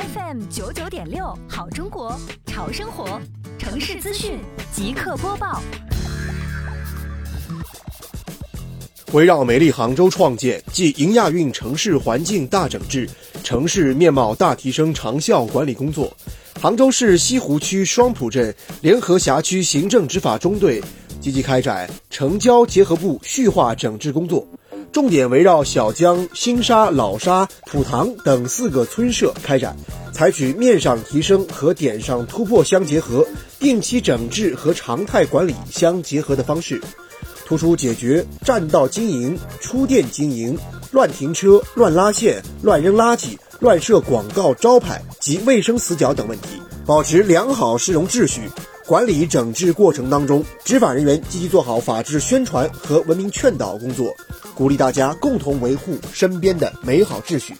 FM 九九点六，好中国，潮生活，城市资讯即刻播报。围绕美丽杭州创建暨迎亚运城市环境大整治、城市面貌大提升长效管理工作，杭州市西湖区双浦镇联合辖区行政执法中队积极开展城郊结合部序化整治工作，重点围绕小江、新沙、老沙、普塘等四个村社开展，采取面上提升和点上突破相结合、定期整治和常态管理相结合的方式。突出解决占道经营、出店经营、乱停车、乱拉线、乱扔垃圾、乱设广告招牌及卫生死角等问题，保持良好市容秩序。管理整治过程当中，执法人员积极做好法制宣传和文明劝导工作，鼓励大家共同维护身边的美好秩序。